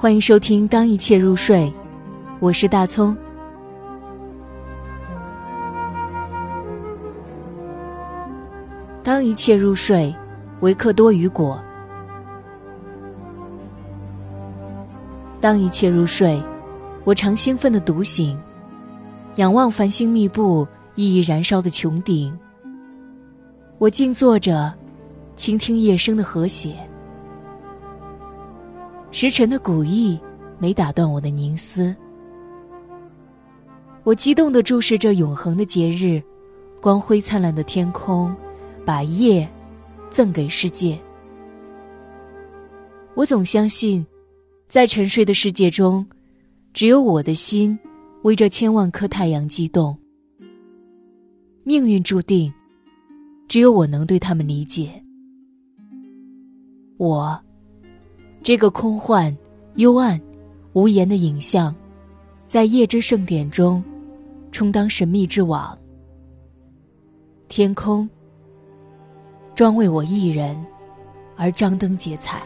欢迎收听《当一切入睡》，我是大葱。当一切入睡，维克多·雨果。当一切入睡，我常兴奋的独醒，仰望繁星密布、熠熠燃烧的穹顶。我静坐着，倾听夜声的和谐。时辰的古意没打断我的凝思。我激动的注视着永恒的节日，光辉灿烂的天空，把夜赠给世界。我总相信。在沉睡的世界中，只有我的心为这千万颗太阳激动。命运注定，只有我能对他们理解。我，这个空幻、幽暗、无言的影像，在夜之盛典中，充当神秘之网。天空，专为我一人而张灯结彩。